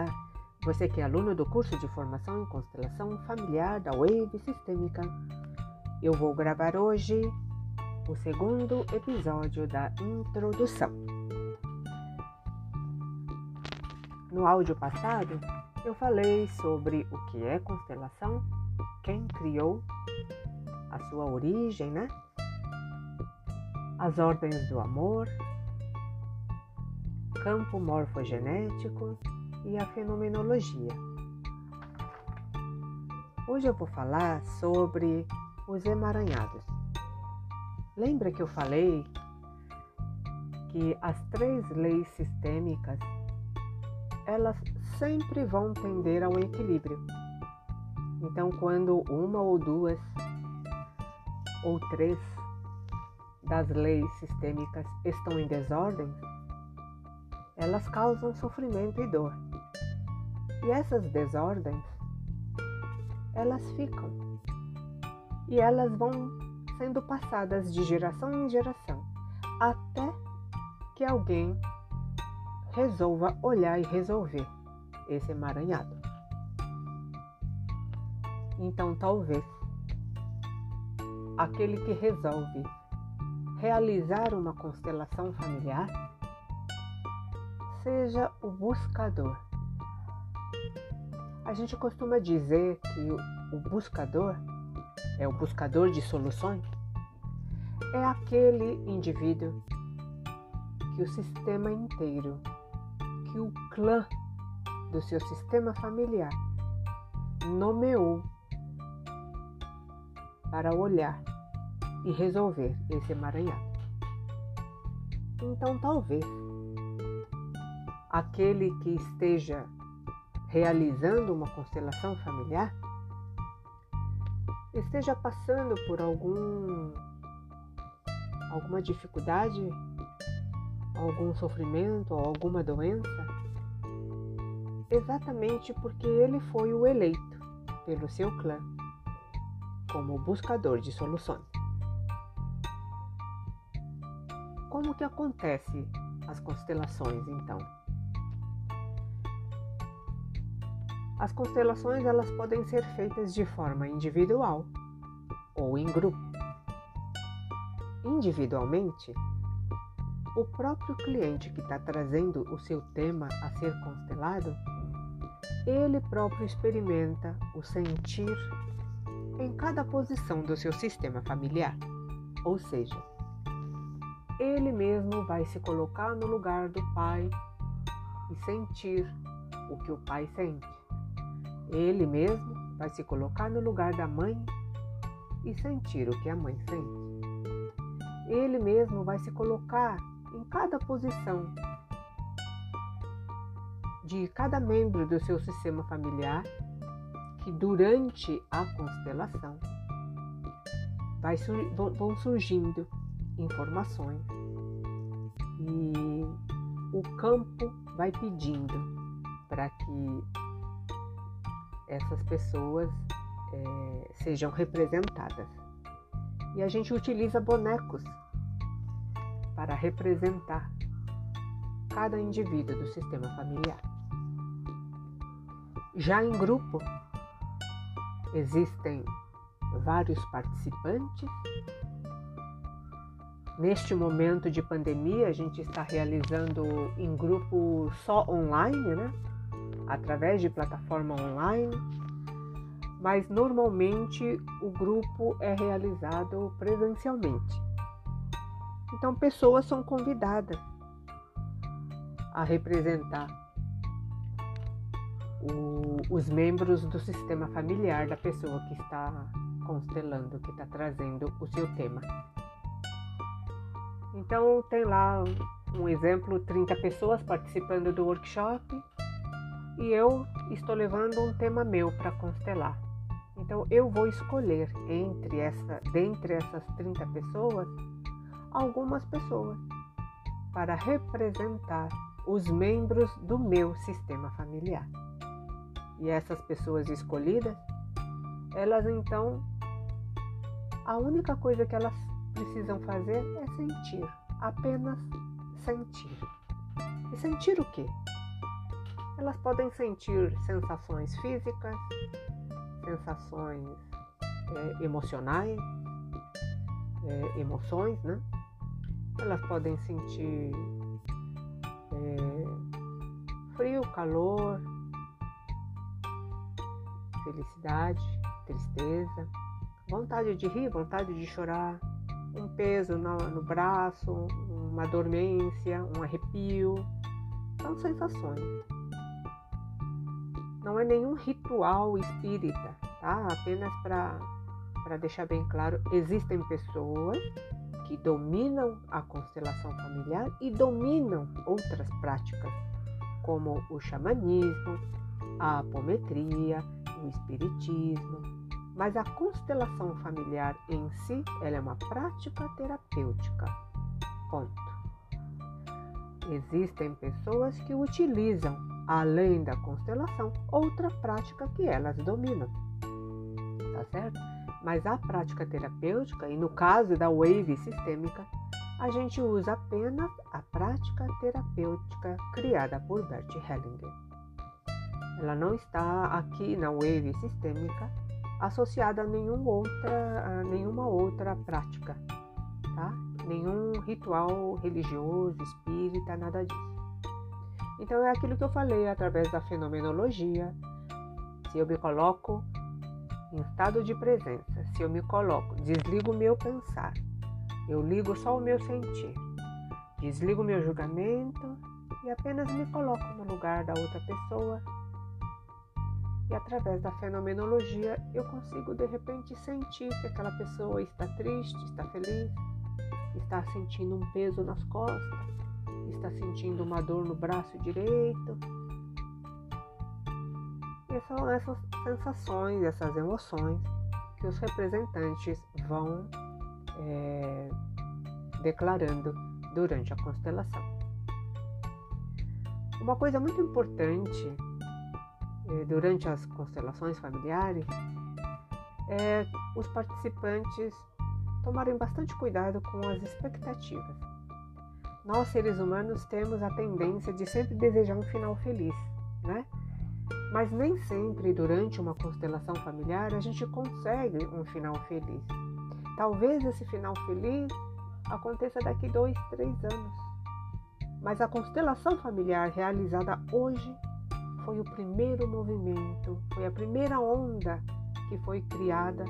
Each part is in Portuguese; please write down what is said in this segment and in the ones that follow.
Olá, você que é aluno do curso de formação em constelação familiar da Wave Sistêmica. Eu vou gravar hoje o segundo episódio da introdução. No áudio passado, eu falei sobre o que é constelação, quem criou, a sua origem, né? As ordens do amor, campo morfogenético e a fenomenologia. Hoje eu vou falar sobre os emaranhados. Lembra que eu falei que as três leis sistêmicas elas sempre vão tender ao equilíbrio. Então, quando uma ou duas ou três das leis sistêmicas estão em desordem, elas causam sofrimento e dor. E essas desordens, elas ficam. E elas vão sendo passadas de geração em geração, até que alguém resolva olhar e resolver esse emaranhado. Então, talvez aquele que resolve realizar uma constelação familiar seja o buscador. A gente costuma dizer que o buscador é o buscador de soluções, é aquele indivíduo que o sistema inteiro, que o clã do seu sistema familiar nomeou para olhar e resolver esse emaranhado. Então, talvez aquele que esteja realizando uma constelação familiar esteja passando por algum alguma dificuldade, algum sofrimento ou alguma doença, exatamente porque ele foi o eleito pelo seu clã como buscador de soluções. Como que acontece as constelações então? As constelações elas podem ser feitas de forma individual ou em grupo. Individualmente, o próprio cliente que está trazendo o seu tema a ser constelado, ele próprio experimenta o sentir em cada posição do seu sistema familiar. Ou seja, ele mesmo vai se colocar no lugar do pai e sentir o que o pai sente. Ele mesmo vai se colocar no lugar da mãe e sentir o que a mãe sente. Ele mesmo vai se colocar em cada posição de cada membro do seu sistema familiar que durante a constelação vai, vão surgindo informações e o campo vai pedindo para que essas pessoas é, sejam representadas. E a gente utiliza bonecos para representar cada indivíduo do sistema familiar. Já em grupo, existem vários participantes. Neste momento de pandemia, a gente está realizando em grupo só online, né? Através de plataforma online, mas normalmente o grupo é realizado presencialmente. Então, pessoas são convidadas a representar o, os membros do sistema familiar da pessoa que está constelando, que está trazendo o seu tema. Então, tem lá um exemplo: 30 pessoas participando do workshop e eu estou levando um tema meu para constelar. Então eu vou escolher entre essa, dentre essas 30 pessoas, algumas pessoas para representar os membros do meu sistema familiar. E essas pessoas escolhidas, elas então a única coisa que elas precisam fazer é sentir, apenas sentir. E sentir o quê? Elas podem sentir sensações físicas, sensações é, emocionais, é, emoções, né? Elas podem sentir é, frio, calor, felicidade, tristeza, vontade de rir, vontade de chorar, um peso no, no braço, uma dormência, um arrepio. São sensações. Não é nenhum ritual espírita, tá? Apenas para deixar bem claro, existem pessoas que dominam a constelação familiar e dominam outras práticas, como o xamanismo, a apometria, o espiritismo, mas a constelação familiar em si, ela é uma prática terapêutica. Ponto. Existem pessoas que utilizam, além da constelação, outra prática que elas dominam. Tá certo? Mas a prática terapêutica, e no caso da wave sistêmica, a gente usa apenas a prática terapêutica criada por Bert Hellinger. Ela não está aqui na wave sistêmica associada a, nenhum outra, a nenhuma outra prática, tá? Nenhum ritual religioso, espírita, nada disso. Então é aquilo que eu falei através da fenomenologia. Se eu me coloco em estado de presença, se eu me coloco, desligo o meu pensar, eu ligo só o meu sentir, desligo o meu julgamento e apenas me coloco no lugar da outra pessoa e através da fenomenologia eu consigo de repente sentir que aquela pessoa está triste, está feliz, está sentindo um peso nas costas, está sentindo uma dor no braço direito. E são essas sensações, essas emoções que os representantes vão é, declarando durante a constelação. Uma coisa muito importante eh, durante as constelações familiares é os participantes tomarem bastante cuidado com as expectativas. Nós, seres humanos, temos a tendência de sempre desejar um final feliz, né? Mas nem sempre durante uma constelação familiar a gente consegue um final feliz. Talvez esse final feliz aconteça daqui dois, três anos. Mas a constelação familiar realizada hoje foi o primeiro movimento, foi a primeira onda que foi criada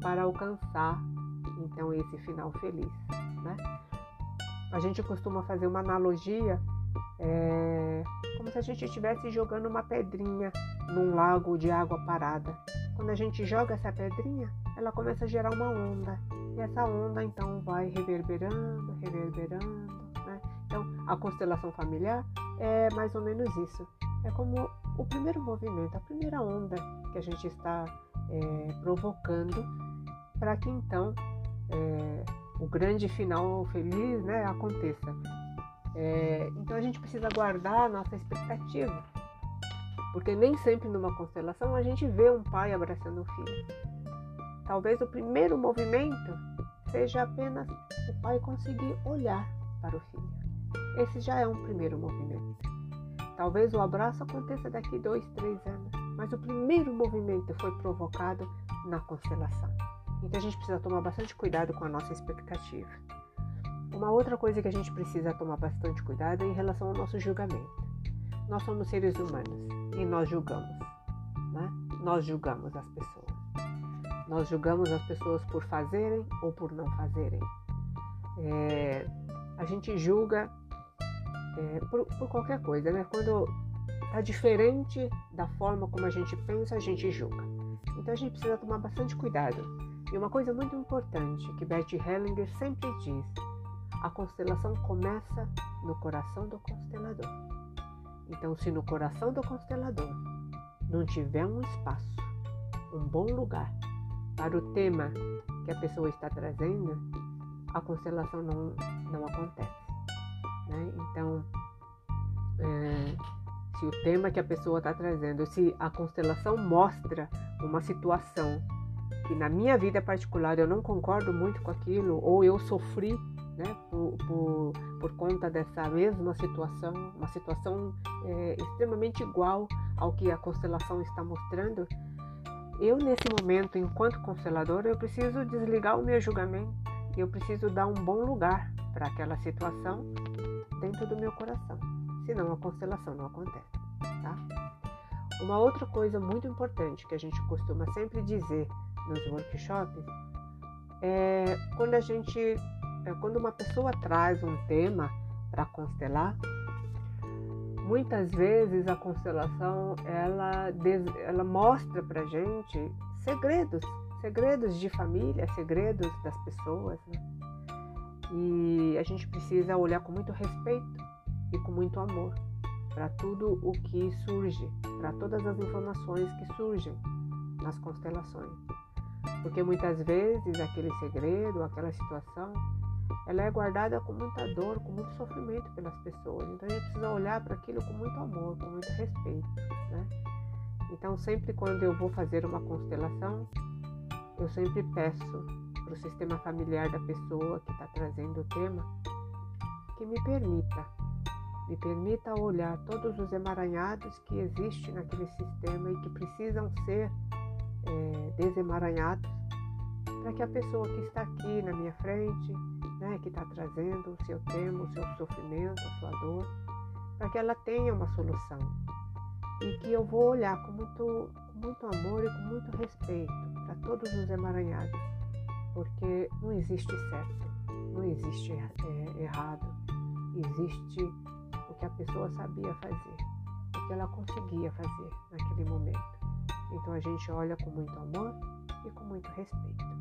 para alcançar então esse final feliz. Né? A gente costuma fazer uma analogia é, como se a gente estivesse jogando uma pedrinha num lago de água parada. Quando a gente joga essa pedrinha, ela começa a gerar uma onda. E essa onda então vai reverberando, reverberando. Né? Então, a constelação familiar é mais ou menos isso. É como o primeiro movimento, a primeira onda que a gente está é, provocando para que então é, o grande final feliz né, aconteça. É, então a gente precisa guardar a nossa expectativa, porque nem sempre numa constelação a gente vê um pai abraçando um filho. Talvez o primeiro movimento seja apenas o pai conseguir olhar para o filho. Esse já é um primeiro movimento. Talvez o abraço aconteça daqui dois, três anos, mas o primeiro movimento foi provocado na constelação. Então a gente precisa tomar bastante cuidado com a nossa expectativa. Uma outra coisa que a gente precisa tomar bastante cuidado é em relação ao nosso julgamento. Nós somos seres humanos e nós julgamos, né? Nós julgamos as pessoas. Nós julgamos as pessoas por fazerem ou por não fazerem. É, a gente julga é, por, por, qualquer coisa, né? Quando está diferente da forma como a gente pensa, a gente julga. Então a gente precisa tomar bastante cuidado. E uma coisa muito importante que Bert Hellinger sempre diz: a constelação começa no coração do constelador. Então, se no coração do constelador não tiver um espaço, um bom lugar para o tema que a pessoa está trazendo, a constelação não, não acontece. Né? Então, é, se o tema que a pessoa está trazendo, se a constelação mostra uma situação que na minha vida particular eu não concordo muito com aquilo, ou eu sofri né, por, por, por conta dessa mesma situação, uma situação é, extremamente igual ao que a constelação está mostrando, eu nesse momento, enquanto constelador, eu preciso desligar o meu julgamento, eu preciso dar um bom lugar para aquela situação dentro do meu coração, senão a constelação não acontece, tá? Uma outra coisa muito importante que a gente costuma sempre dizer nos workshops é quando a gente, é quando uma pessoa traz um tema para constelar, muitas vezes a constelação ela, ela mostra para gente segredos, segredos de família, segredos das pessoas, né? E a gente precisa olhar com muito respeito e com muito amor para tudo o que surge, para todas as informações que surgem nas constelações. Porque muitas vezes aquele segredo, aquela situação, ela é guardada com muita dor, com muito sofrimento pelas pessoas. Então a gente precisa olhar para aquilo com muito amor, com muito respeito, né? Então sempre quando eu vou fazer uma constelação, eu sempre peço para o sistema familiar da pessoa que está trazendo o tema que me permita, me permita olhar todos os emaranhados que existem naquele sistema e que precisam ser desemaranhados para que a pessoa que está aqui na minha frente, né, que está trazendo o seu tema, o seu sofrimento, a sua dor, para que ela tenha uma solução. E que eu vou olhar com muito, com muito amor e com muito respeito para todos os emaranhados, porque não existe certo, não existe é, errado, existe o que a pessoa sabia fazer, o que ela conseguia fazer naquele momento. Então a gente olha com muito amor e com muito respeito.